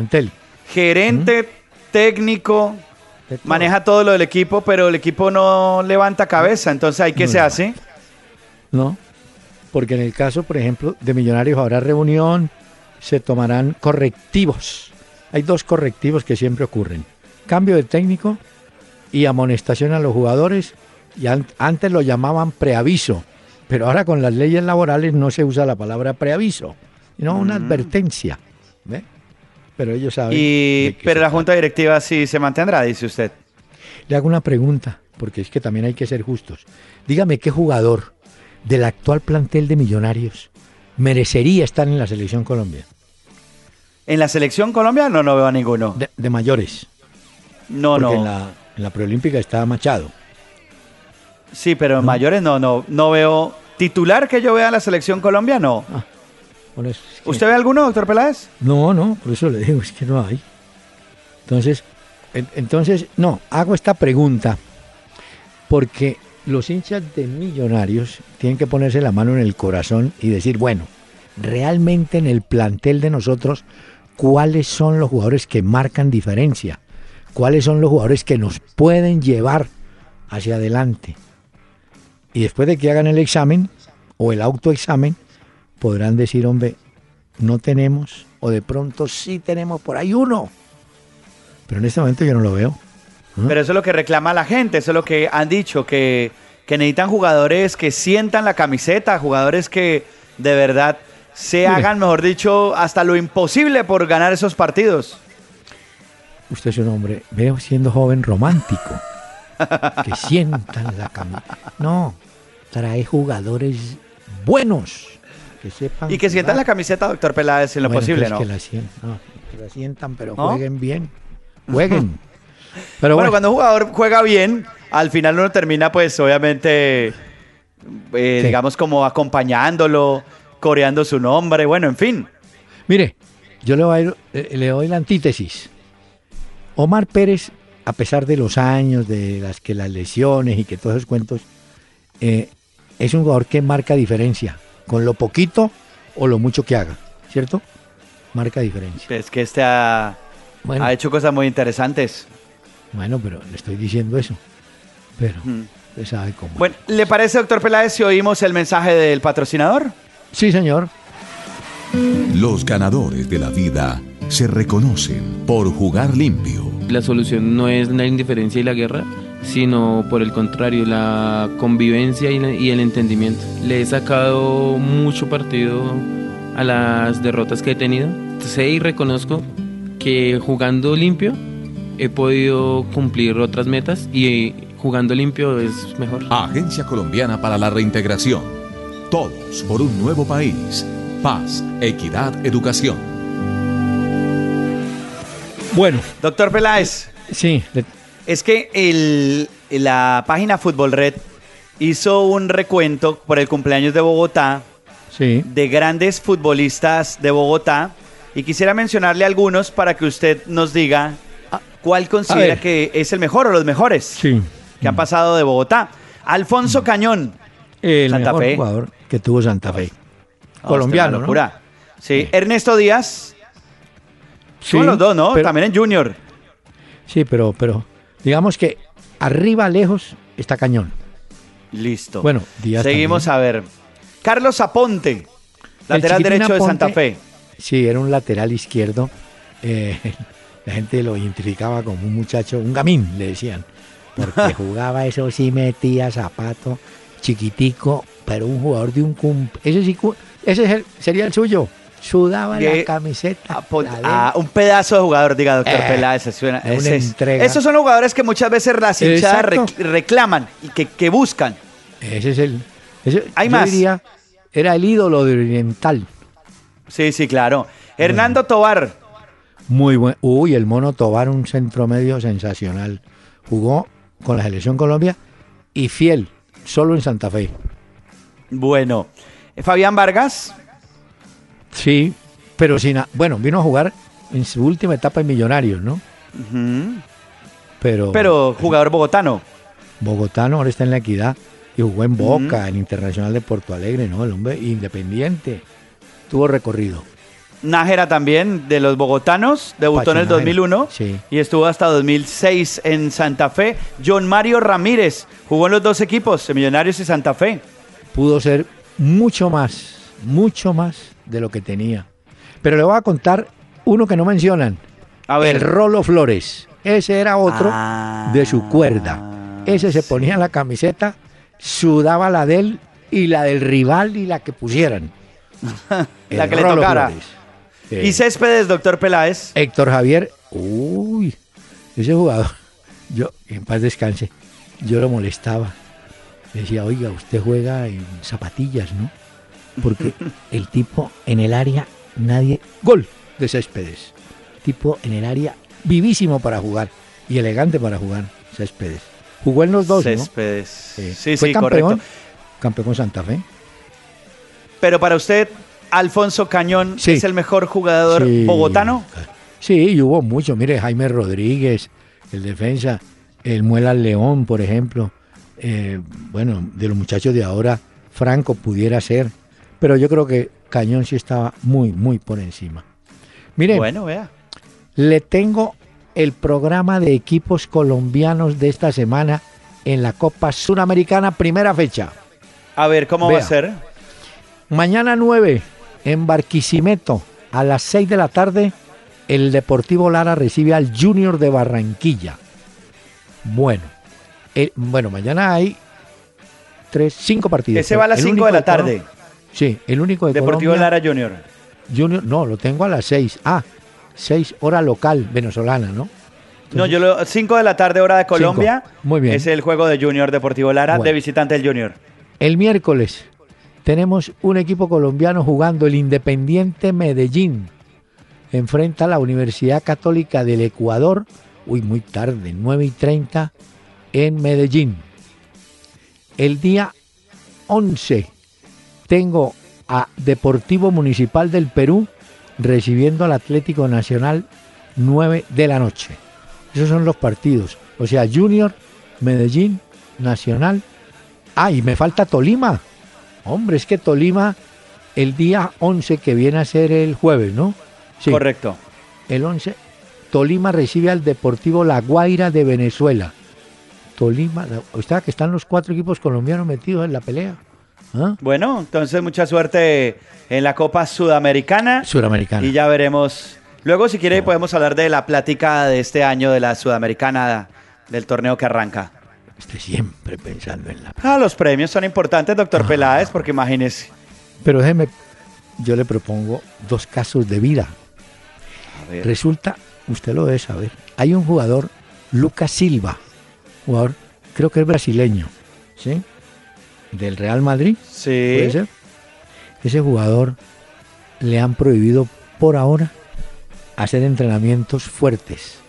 Gerente, técnico, maneja todo lo del equipo, pero el equipo no levanta cabeza. Entonces, ¿hay qué se hace? No, porque en el caso, por ejemplo, de Millonarios habrá reunión, se tomarán correctivos. Hay dos correctivos que siempre ocurren. Cambio de técnico y amonestación a los jugadores. Y antes lo llamaban preaviso, pero ahora con las leyes laborales no se usa la palabra preaviso, sino una mm. advertencia. Pero ellos saben. Y, pero la junta directiva sí se mantendrá, dice usted. Le hago una pregunta, porque es que también hay que ser justos. Dígame qué jugador del actual plantel de Millonarios merecería estar en la selección Colombia. ¿En la selección Colombia? No, no veo a ninguno. De, mayores. No, no. En la, en la preolímpica estaba Machado. Sí, pero en mayores no, no, no veo. ¿Titular que yo vea en la selección Colombia? No. Ah, ¿Usted ve alguno, doctor Peláez? No, no, por eso le digo, es que no hay. Entonces, entonces, no, hago esta pregunta porque los hinchas de Millonarios tienen que ponerse la mano en el corazón y decir, bueno, realmente en el plantel de nosotros, ¿cuáles son los jugadores que marcan diferencia? ¿Cuáles son los jugadores que nos pueden llevar hacia adelante? Y después de que hagan el examen o el autoexamen, podrán decir, hombre, no tenemos, o de pronto sí tenemos por ahí uno. Pero en este momento yo no lo veo. Pero eso es lo que reclama la gente, eso es lo que han dicho, que, necesitan jugadores que sientan la camiseta, jugadores que de verdad se hagan, mejor dicho, hasta lo imposible por ganar esos partidos. Usted es un hombre, veo siendo joven romántico, que sientan la camiseta. No, trae jugadores buenos, que sepan. Y que sientan la camiseta, doctor Peláez, en lo posible, ¿no? Que la, sientan, que la sientan, pero jueguen bien. Jueguen. Pero bueno, cuando un jugador juega bien, al final uno termina, pues, obviamente, eh, digamos, como acompañándolo, coreando su nombre, bueno, en fin. Mire, yo le, eh, le doy la antítesis. Omar Pérez, a pesar de los años, de las que las lesiones y que todos esos cuentos, eh, es un jugador que marca diferencia, con lo poquito o lo mucho que haga, ¿cierto? Marca diferencia. Es que este ha, ha hecho cosas muy interesantes. Bueno, pero le estoy diciendo eso. Pero usted sabe cómo. Bueno, ¿le parece, doctor Peláez, si oímos el mensaje del patrocinador? Sí, señor. Los ganadores de la vida se reconocen por jugar limpio. La solución no es la indiferencia y la guerra, sino por el contrario, la convivencia y, el entendimiento. Le he sacado mucho partido a las derrotas que he tenido. Sé y reconozco que jugando limpio he podido cumplir otras metas y jugando limpio es mejor. Agencia Colombiana para la Reintegración. Todos por un nuevo país. Paz, equidad, educación. Bueno. Doctor Peláez. Sí. Es que el, la página Fútbol Red hizo un recuento por el cumpleaños de Bogotá sí. de grandes futbolistas de Bogotá y quisiera mencionarle algunos para que usted nos diga ¿Cuál considera que es el mejor o los mejores que han pasado de Bogotá? Alfonso Cañón. El mejor jugador que tuvo Santa Fe. Colombiano, ¿no? Sí. Ernesto Díaz. Sí, Son los dos, ¿no? También en Junior. Sí, pero, pero digamos que arriba, lejos, está cañón. Listo. Bueno, Seguimos a ver. Carlos Aponte, lateral derecho de Santa Fe. Sí, era un lateral izquierdo. Eh, la gente lo identificaba como un muchacho, un gamín, le decían. Porque jugaba eso sí, metía zapato, chiquitico, pero un jugador de un cum. Ese sí, ese sería el suyo. Sudaba la camiseta. Ah, un pedazo de jugador, diga doctor eh, Peláez. Suena, esos son los jugadores que muchas veces las hinchadas reclaman y que, buscan. Ese es el. Hay más. era el ídolo de Oriental. Sí, sí, claro. Hernando Tobar. Muy bueno. Uy, el mono Tobar, un centro medio sensacional. Jugó con la selección Colombia y fiel, solo en Santa Fe. Bueno, Fabián Vargas. Sí, pero sin. Bueno, vino a jugar en su última etapa en Millonarios, ¿no? Pero. Pero jugador bogotano. Bogotano, ahora está en la equidad. Y jugó en Boca, en Internacional de Porto Alegre, ¿no? El hombre independiente. Tuvo recorrido. Nájera también, de los bogotanos, debutó en el 2001 y estuvo hasta 2006 en Santa Fe. John Mario Ramírez jugó en los dos equipos, Millonarios y Santa Fe. Pudo ser mucho más, mucho más de lo que tenía. Pero le voy a contar uno que no mencionan. A ver. El Rolo Flores. Ese era otro ah. de su cuerda. Ese se ponía la camiseta, sudaba la de él y la del rival y la que pusieran. la que le tocara. ¿Y Céspedes, doctor Peláez? Héctor Javier, uy, ese jugador, yo, en paz descanse, yo lo molestaba. decía, oiga, usted juega en zapatillas, ¿no? Porque el tipo en el área, nadie. Gol de Céspedes. Tipo en el área, vivísimo para jugar y elegante para jugar, Céspedes. Jugó en los dos, Céspedes. Sí, sí, Fue campeón, Campeón Santa Fe. Pero para usted, Alfonso Cañón es el mejor jugador bogotano. Sí, y hubo muchos. Mire, Jaime Rodríguez, el defensa, el Muela León, por ejemplo. Eh, bueno, de los muchachos de ahora, Franco pudiera ser. Pero yo creo que Cañón sí estaba muy, muy por encima. Mire, bueno, vea. le tengo el programa de equipos colombianos de esta semana en la Copa Suramericana, primera fecha. A ver, ¿cómo va a ser? Mañana 9, en Barquisimeto, a las 6 de la tarde, el Deportivo Lara recibe al Junior de Barranquilla. Bueno, bueno, mañana hay tres, cinco partidos. Ese va a las 5 de la tarde. Sí, el único de Deportivo Lara Junior. Junior, no, lo tengo a las 6. Ah, 6 hora local venezolana, ¿no? no, yo lo 5 de la tarde hora de Colombia. Muy bien. Es el juego de Junior Deportivo Lara de visitante del Junior. El miércoles tenemos un equipo colombiano jugando el Independiente Medellín. Enfrenta a la Universidad Católica del Ecuador, uy, muy tarde, 9 y 30 en Medellín. El día 11 tengo a Deportivo Municipal del Perú recibiendo al Atlético Nacional 9 de la noche. Esos son los partidos. O sea, Junior, Medellín, Nacional. Ah, y me falta Tolima. Hombre, es que Tolima, el día 11 que viene a ser el jueves, ¿no? Sí. Correcto. El 11, Tolima recibe al Deportivo La Guaira de Venezuela. Tolima, está que están los cuatro equipos colombianos metidos en la pelea. ¿Ah? Bueno, entonces mucha suerte en la Copa Sudamericana. Sudamericana. Y ya veremos. Luego, si quiere, podemos hablar de la plática de este año de la Sudamericana, del torneo que arranca. Estoy siempre pensando en la... Ah, los premios son importantes, doctor ah. Peláez, porque imagínese. Pero déjeme, yo le propongo dos casos de vida. Resulta, usted lo debe saber, hay un jugador, Lucas Silva, jugador, creo que es brasileño, ¿sí? Del Real Madrid. Sí. ¿Puede ser? Ese jugador le han prohibido por ahora hacer entrenamientos fuertes.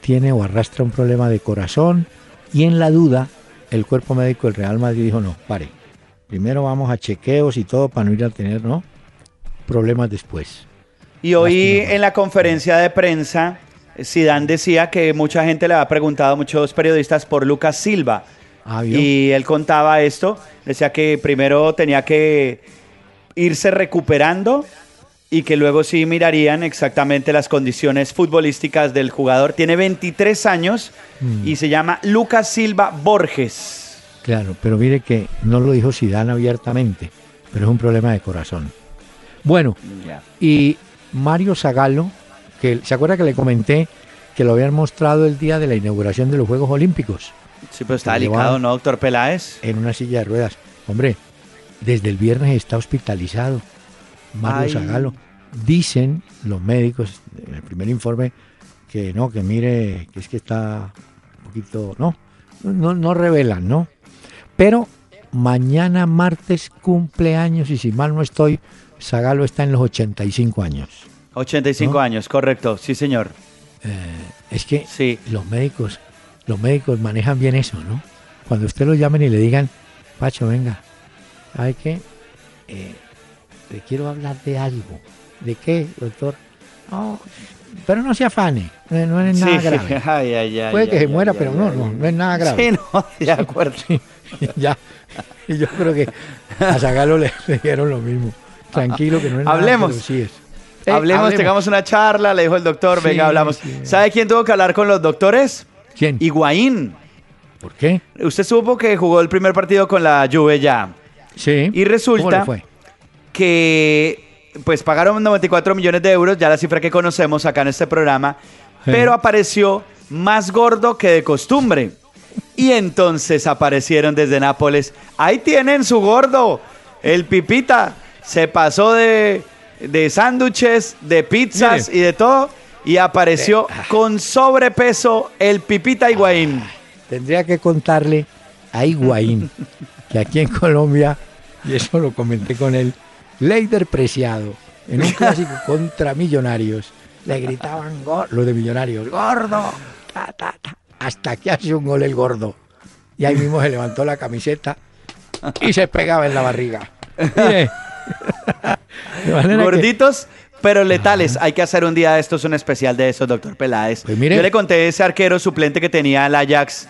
Tiene o arrastra un problema de corazón y en la duda, el cuerpo médico del Real Madrid dijo, no, pare, primero vamos a chequeos y todo para no ir a tener ¿no? problemas después. Y hoy en la conferencia de prensa, Zidane decía que mucha gente le ha preguntado, muchos periodistas, por Lucas Silva. Ah, y él contaba esto, decía que primero tenía que irse recuperando y que luego sí mirarían exactamente las condiciones futbolísticas del jugador. Tiene 23 años mm. y se llama Lucas Silva Borges. Claro, pero mire que no lo dijo Zidane abiertamente, pero es un problema de corazón. Bueno, y Mario Zagalo, que se acuerda que le comenté que lo habían mostrado el día de la inauguración de los Juegos Olímpicos. Sí, pero está delicado, ¿no, doctor Peláez? En una silla de ruedas. Hombre, desde el viernes está hospitalizado. Mario Zagalo. Dicen los médicos en el primer informe que no, que mire, que es que está un poquito, no, no, no revelan, ¿no? Pero mañana martes cumpleaños y si mal no estoy, Zagalo está en los 85 años. 85 años, correcto, sí señor. Eh, es que sí. los médicos, los médicos manejan bien eso, ¿no? Cuando usted lo llamen y le digan, Pacho, venga, hay que eh, le quiero hablar de algo. ¿De qué, doctor? No, pero no se afane, no, es nada grave. Puede que se muera, pero no, no, no es nada grave. Sí, no, de acuerdo. ya, y yo creo que a Zagalo le, dijeron lo mismo. Tranquilo, que no es nada, Hablemos. sí. Eh, hablemos, tengamos una charla, le dijo el doctor, venga, hablamos. ¿Sabe quién tuvo que hablar con los doctores? ¿Quién? Higuaín. ¿Por qué? Usted supo que jugó el primer partido con la Juve ya. Sí. Y resulta que pues pagaron 94 millones de euros, ya la cifra que conocemos acá en este programa, pero apareció más gordo que de costumbre. Y entonces aparecieron desde Nápoles. Ahí tienen su gordo, el Pipita. Se pasó de, de sándwiches, de pizzas y de todo. Y apareció con sobrepeso el Pipita Higuaín. Tendría que contarle a Higuaín que aquí en Colombia, y eso lo comenté con él, Leider Preciado, en un clásico contra Millonarios, le gritaban los de Millonarios, gordo, hasta que hace un gol el gordo. Y ahí mismo se levantó la camiseta y se pegaba en la barriga. Gorditos, pero letales. Hay que hacer un día de estos un especial de eso, doctor Peláez. Pues Yo le conté ese arquero suplente que tenía el Ajax,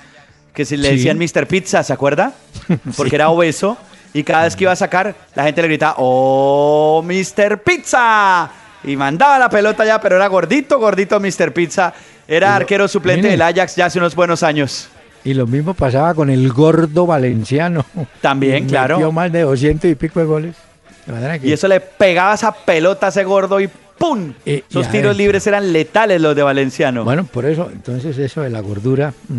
que se le decían Mr. Pizza, ¿se acuerda? Porque era obeso y cada vez que iba a sacar, la gente le gritaba, ¡Oh, Mr. Pizza! Y mandaba la pelota ya, pero era gordito, gordito Mr. Pizza. Era arquero suplente del Ajax ya hace unos buenos años. Y lo mismo pasaba con el gordo valenciano. También, claro. Metió más de 200 y pico de goles. Y eso le pegaba esa pelota a ese gordo y ¡pum! Esos tiros libres eran letales los de Valenciano. Bueno, por eso, entonces eso de la gordura... Mm,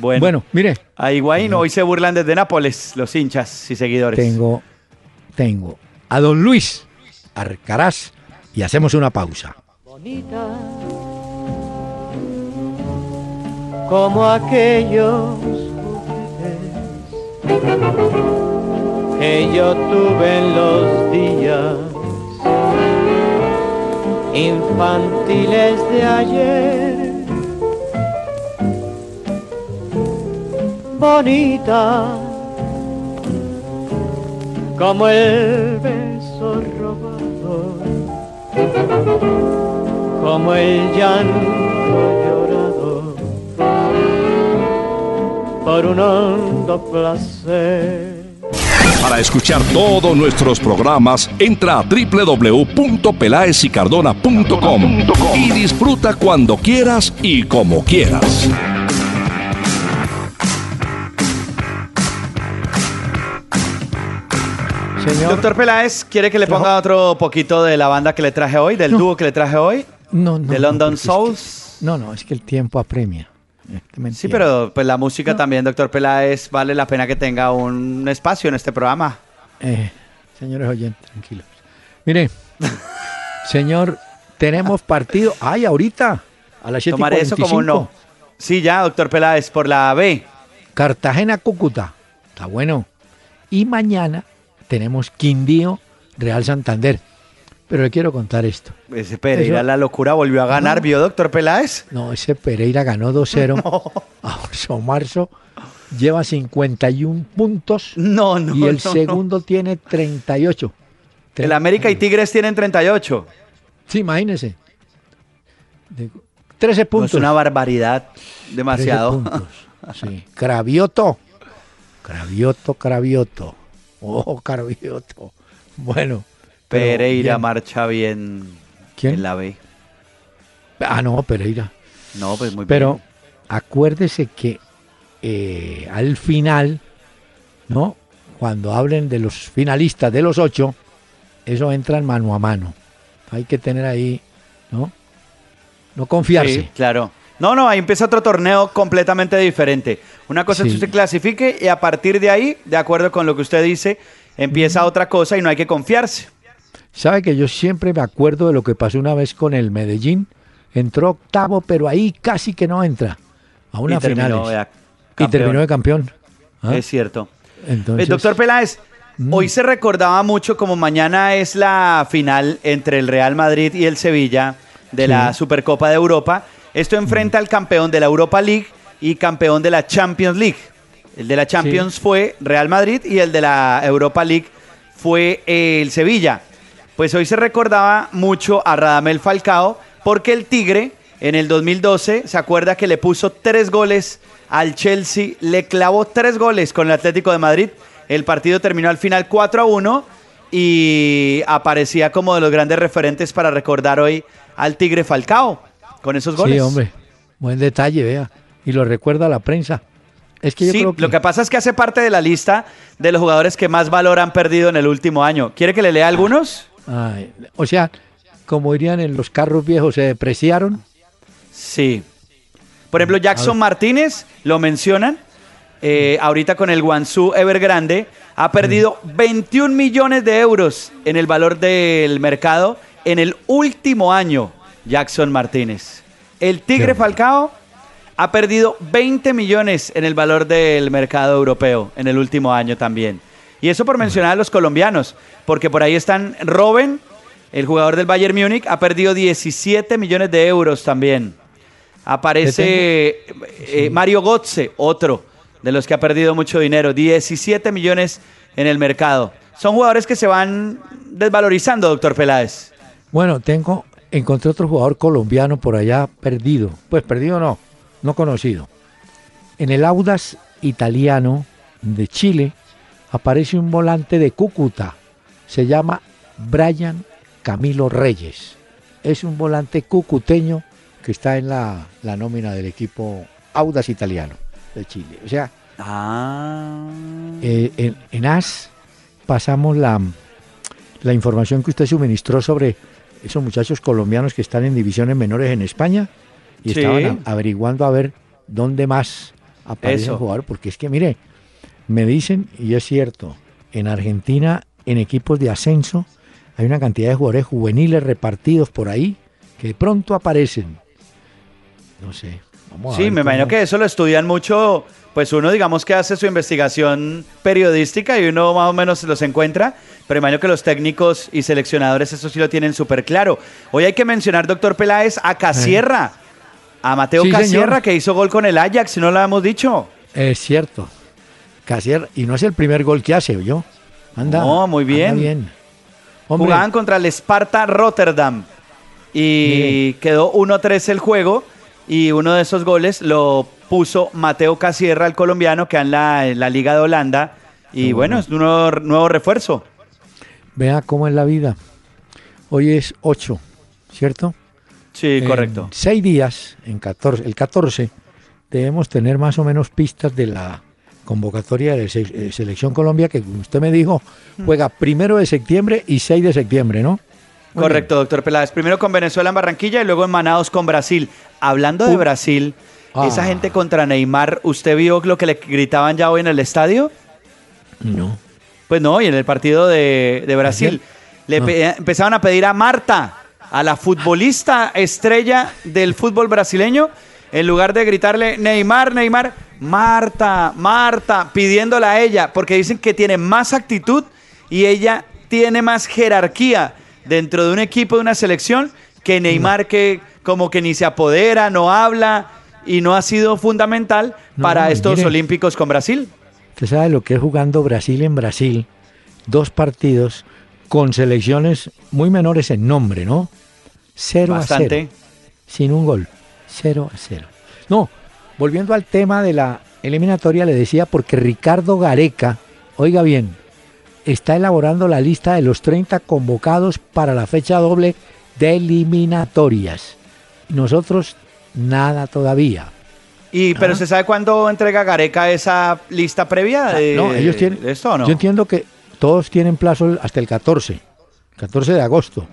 bueno, mire. A Higuaín hoy se burlan desde Nápoles los hinchas y seguidores. Tengo, tengo a don Luis Arcaraz y hacemos una pausa. Bonita como aquellos que yo tuve en los días infantiles de ayer bonita como el beso robado, como el llanto llorado por un hondo placer. Para escuchar todos nuestros programas, entra a www.pelaesicardona.com y disfruta cuando quieras y como quieras. Doctor Peláez, ¿quiere que le ponga otro poquito de la banda que le traje hoy, del dúo que le traje hoy? No, no. De London Souls. no, no, es que el tiempo apremia. Sí, pero pues la música también, doctor Peláez, vale la pena que tenga un espacio en este programa. Eh, señores oyentes, tranquilos. Mire, señor, tenemos partido. Ay, ahorita, a las 7 Tomar eso como no. Sí, ya, doctor Peláez, por la B. Cartagena, Cúcuta. Está bueno. Y mañana tenemos Quindío, Real Santander. Pero le quiero contar esto. Ese Pereira, la locura, volvió a ganar, ¿vio, doctor Peláez? No, ese Pereira ganó 2-0. No. Marzo lleva 51 puntos. No, no. Y el segundo tiene 38. El América y Tigres tienen 38. Sí, imagínese. 13 puntos. es una barbaridad. Demasiado. Sí. Cravioto. Cravioto, Cravioto. Oh, Cravioto. Bueno, Pereira marcha bien ¿Quién? en la B. Ah, no, Pereira. No, pues muy Pero acuérdese que eh, al final, ¿no? Cuando hablen de los finalistas de los ocho, eso entra en mano a mano. Hay que tener ahí, ¿no? No confiarse. Sí, claro. No, no, ahí empieza otro torneo completamente diferente. Una cosa es que usted clasifique y a partir de ahí, de acuerdo con lo que usted dice, empieza otra cosa y no hay que confiarse. Sabe que yo siempre me acuerdo de lo que pasó una vez con el Medellín. Entró octavo, pero ahí casi que no entra a una final. Y terminó de campeón. ¿Ah? Es cierto. Entonces, doctor Peláez, mm. hoy se recordaba mucho como mañana es la final entre el Real Madrid y el Sevilla de la Supercopa de Europa. Esto enfrenta al campeón de la Europa League y campeón de la Champions League. El de la Champions fue Real Madrid y el de la Europa League fue el Sevilla. Pues hoy se recordaba mucho a Radamel Falcao porque el Tigre en el 2012 se acuerda que le puso tres goles al Chelsea, le clavó tres goles con el Atlético de Madrid. El partido terminó al final 4 a 1 y aparecía como de los grandes referentes para recordar hoy al Tigre Falcao con esos goles. Sí, hombre, buen detalle, vea. Y lo recuerda la prensa. Es que yo sí, lo que pasa es que hace parte de la lista de los jugadores que más valor han perdido en el último año. ¿Quiere que le lea algunos? O sea, como dirían en los carros viejos, se depreciaron. Sí. Por ejemplo, Jackson Martínez, lo mencionan, eh, ahorita con el Guangzhou Evergrande, ha perdido 21 millones de euros en el valor del mercado en el último año, Jackson Martínez. El Tigre Falcao ha perdido 20 millones en el valor del mercado europeo en el último año también. Y eso por mencionar a los colombianos, porque por ahí están Robben, el jugador del Bayern Múnich, ha perdido 17 millones de euros también. Aparece eh, Mario Gotze, otro de los que ha perdido mucho dinero, 17 millones en el mercado. Son jugadores que se van desvalorizando, doctor Peláez. Bueno, tengo, encontré otro jugador colombiano por allá perdido. Pues perdido no, no conocido. En el Audas italiano de Chile aparece un volante de Cúcuta. Se llama Brian Camilo Reyes. Es un volante cucuteño que está en la, nómina del equipo Audas italiano de Chile. O sea, ah. Eh, en, AS pasamos la, la información que usted suministró sobre esos muchachos colombianos que están en divisiones menores en España y estaban averiguando a ver dónde más aparece el jugador, porque es que mire, me dicen, y es cierto, en Argentina, en equipos de ascenso, hay una cantidad de jugadores juveniles repartidos por ahí que de pronto aparecen. No sé. Vamos a sí, me imagino que eso lo estudian mucho, pues uno digamos que hace su investigación periodística y uno más o menos los encuentra, pero imagino que los técnicos y seleccionadores eso sí lo tienen súper claro. Hoy hay que mencionar, doctor Peláez, a Casierra, a Mateo Casierra, que hizo gol con el Ajax, si no lo hemos dicho. Es cierto. Casierra, y no es el primer gol que hace, yo. Anda, no, muy bien. bien. Jugaban contra el Sparta Rotterdam y quedó 1-3 el juego y uno de esos goles lo puso Mateo Casierra, el colombiano, que anda en la, Liga de Holanda. Y bueno, es un nuevo, refuerzo. Vea cómo es la vida. Hoy es 8, ¿cierto? Sí, correcto. seis días, en 14, el 14, debemos tener más o menos pistas de la convocatoria de eh, Selección Colombia, que usted me dijo, juega primero de septiembre y 6 de septiembre, ¿no? Correcto, doctor Peláez. Primero con Venezuela en Barranquilla y luego en Manados con Brasil. Hablando de Brasil, esa ah. gente contra Neymar, ¿usted vio lo que le gritaban ya hoy en el estadio? No. Pues no, y en el partido de, Brasil. Le empezaban a pedir a Marta, a la futbolista estrella del fútbol brasileño, en lugar de gritarle Neymar, Neymar, Marta, Marta, pidiéndola a ella, porque dicen que tiene más actitud y ella tiene más jerarquía dentro de un equipo, de una selección, que Neymar que como que ni se apodera, no habla y no ha sido fundamental para estos Olímpicos con Brasil. Usted sabe lo que es jugando Brasil en Brasil, dos partidos con selecciones muy menores en nombre, ¿no? Cero a cero. Sin un gol. Cero a cero. No, volviendo al tema de la eliminatoria, le decía porque Ricardo Gareca, oiga bien, está elaborando la lista de los 30 convocados para la fecha doble de eliminatorias. Nosotros nada todavía. Y pero ah. se sabe cuándo entrega Gareca esa lista previa ah, de, no, ellos tienen, esto, ¿no? Yo entiendo que todos tienen plazo hasta el 14, 14 de agosto.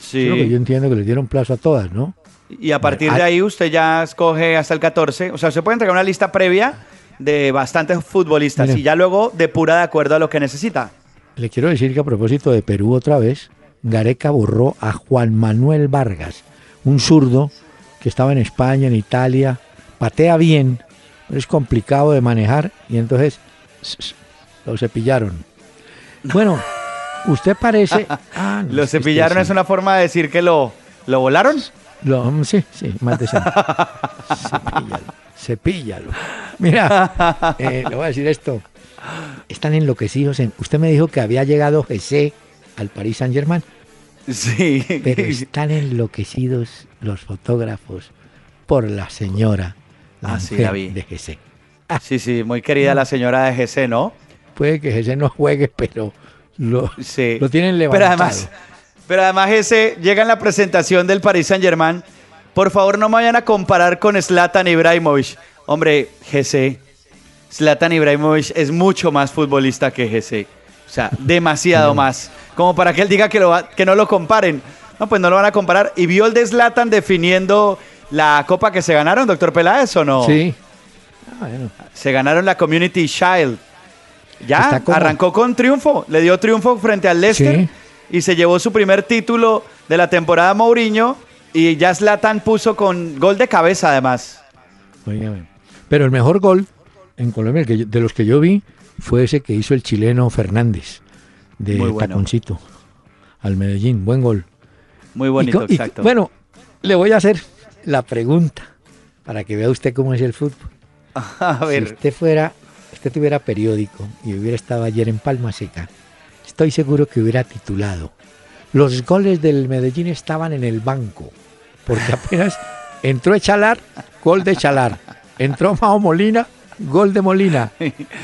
Sí. yo entiendo que les dieron plazo a todas, ¿no? Y a partir de ahí usted ya escoge hasta el 14. O sea, se puede entregar una lista previa de bastantes futbolistas y ya luego depura de acuerdo a lo que necesita. Le quiero decir que a propósito de Perú otra vez, Gareca borró a Juan Manuel Vargas, un zurdo que estaba en España, en Italia, patea bien, pero es complicado de manejar y entonces lo cepillaron. Bueno, usted parece... Ah, ¿Lo cepillaron es una forma de decir que lo, lo volaron? Lo, sí, sí, más de Cepíllalo, cepíllalo. Mira, eh, le voy a decir esto. Están enloquecidos. En, usted me dijo que había llegado Jesse al Paris Saint Germain. Sí. Pero están enloquecidos los fotógrafos por la señora, la ah, de Jesse. sí, sí, muy querida la señora de Jesse, ¿no? Puede que Jesse no juegue, pero lo, lo tienen levantado. Pero además, pero además ese llega en la presentación del Paris Saint Germain. Por favor, no me vayan a comparar con Zlatan Ibrahimovic. Hombre, GC. Zlatan Ibrahimovic es mucho más futbolista que GC. O sea, demasiado más. Como para que él diga que, que no lo comparen. No, pues no lo van a comparar. ¿Y vio el de Zlatan definiendo la copa que se ganaron, doctor Peláez, o no? Sí. Ah, se ganaron la Community Shield. Ya, arrancó con triunfo. Le dio triunfo frente al Leicester y se llevó su primer título de la temporada Mourinho y ya Zlatan puso con gol de cabeza además. Pero el mejor gol en Colombia de los que yo vi fue ese que hizo el chileno Fernández de Taconcito al Medellín. Buen gol. Muy bonito, exacto. bueno, le voy a hacer la pregunta para que vea usted cómo es el fútbol. A ver. Si usted fuera, usted tuviera periódico y hubiera estado ayer en Palma Seca estoy seguro que hubiera titulado. Los goles del Medellín estaban en el banco, porque apenas entró Echalar, gol de Echalar. Entró Mao Molina, gol de Molina.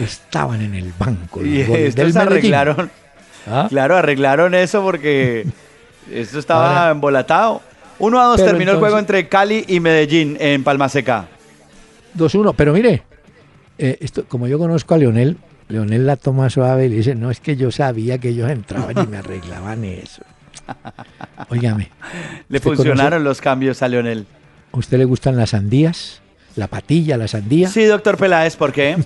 Estaban en el banco. Los y goles del arreglaron. ¿Ah? Claro, arreglaron eso porque esto estaba embolatado. 1 a 2 terminó el juego entre Cali y Medellín en Palma Seca. 2-1, pero mire, eh, esto, como yo conozco a Leonel, Leonel la toma suave y le dice, no, es que yo sabía que ellos entraban y me arreglaban eso. Óigame. Le funcionaron los cambios a Leonel. ¿A usted le gustan las sandías? ¿La patilla, la sandía? Sí, doctor Peláez, ¿por qué?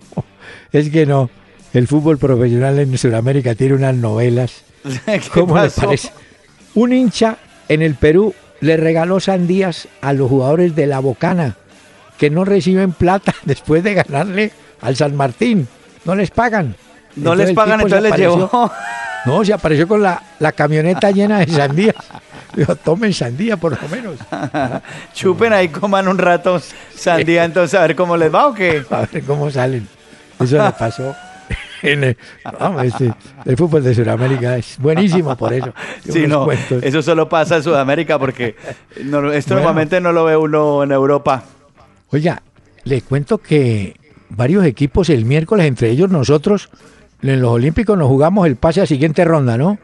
es que no. El fútbol profesional en Sudamérica tiene unas novelas. ¿Cómo le parece? Un hincha en el Perú le regaló sandías a los jugadores de la Bocana que no reciben plata después de ganarle al San Martín no les pagan. No les pagan, entonces les llevó. No, se apareció con la, camioneta llena de sandía. Dijo, tomen sandía por lo menos. Chupen ahí, coman un rato sandía, entonces a ver cómo les va o qué. A ver cómo salen. Eso le pasó. En el, este, el fútbol de Sudamérica es buenísimo por eso. Sí, no, eso solo pasa en Sudamérica porque esto normalmente no lo ve uno en Europa. Oiga, le cuento que varios equipos el miércoles, entre ellos nosotros, en los Olímpicos nos jugamos el pase a siguiente ronda, ¿no?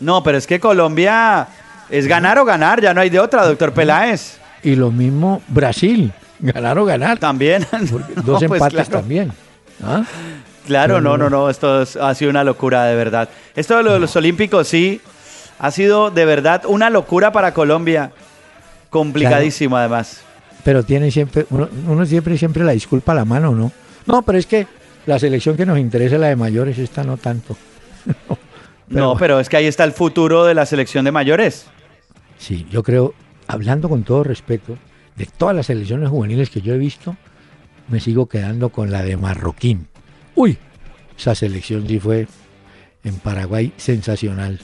No, pero es que Colombia es ganar o ganar, ya no hay de otra, doctor Peláez. Y lo mismo Brasil, ganar o ganar. También. dos pues empates también. ¿Ah? Claro, no, no, no, esto ha sido una locura de verdad. Esto de los Olímpicos sí ha sido de verdad una locura para Colombia. Complicadísimo además pero tiene siempre, uno, siempre, siempre la disculpa a la mano, ¿no? No, pero es que la selección que nos interesa, la de mayores, esta no tanto. no, pero es que ahí está el futuro de la selección de mayores. Sí, yo creo, hablando con todo respeto, de todas las selecciones juveniles que yo he visto, me sigo quedando con la de Marroquín. Uy, esa selección sí fue en Paraguay sensacional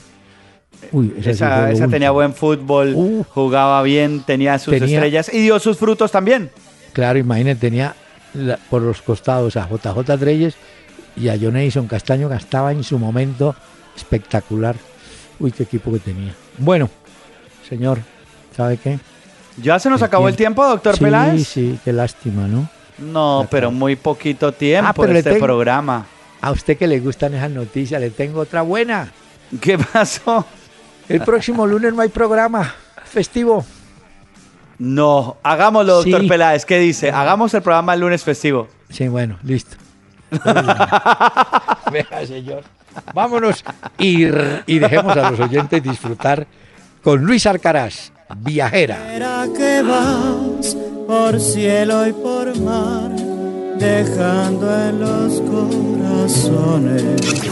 esa, tenía buen fútbol, jugaba bien, tenía sus estrellas y dio sus frutos también. Claro, imagínate, tenía por los costados a JJ Reyes y a Jonathan Castaño que estaba en su momento espectacular. Uy, qué equipo que tenía. Bueno, señor, ¿sabe qué? ¿Ya se nos acabó el tiempo, doctor sí, Peláez? Sí, sí, qué lástima, ¿no? No, pero muy poquito tiempo ah, este programa. A usted que le gustan esas noticias, le tengo otra buena. ¿Qué pasó? El próximo lunes no hay programa festivo. No, hagámoslo, doctor Peláez. ¿Qué dice? Hagamos el programa el lunes festivo. Sí, bueno, listo. Venga, señor. Vámonos y, y, dejemos a los oyentes disfrutar con Luis Arcaraz, viajera. que vas por cielo y por mar, dejando en los corazones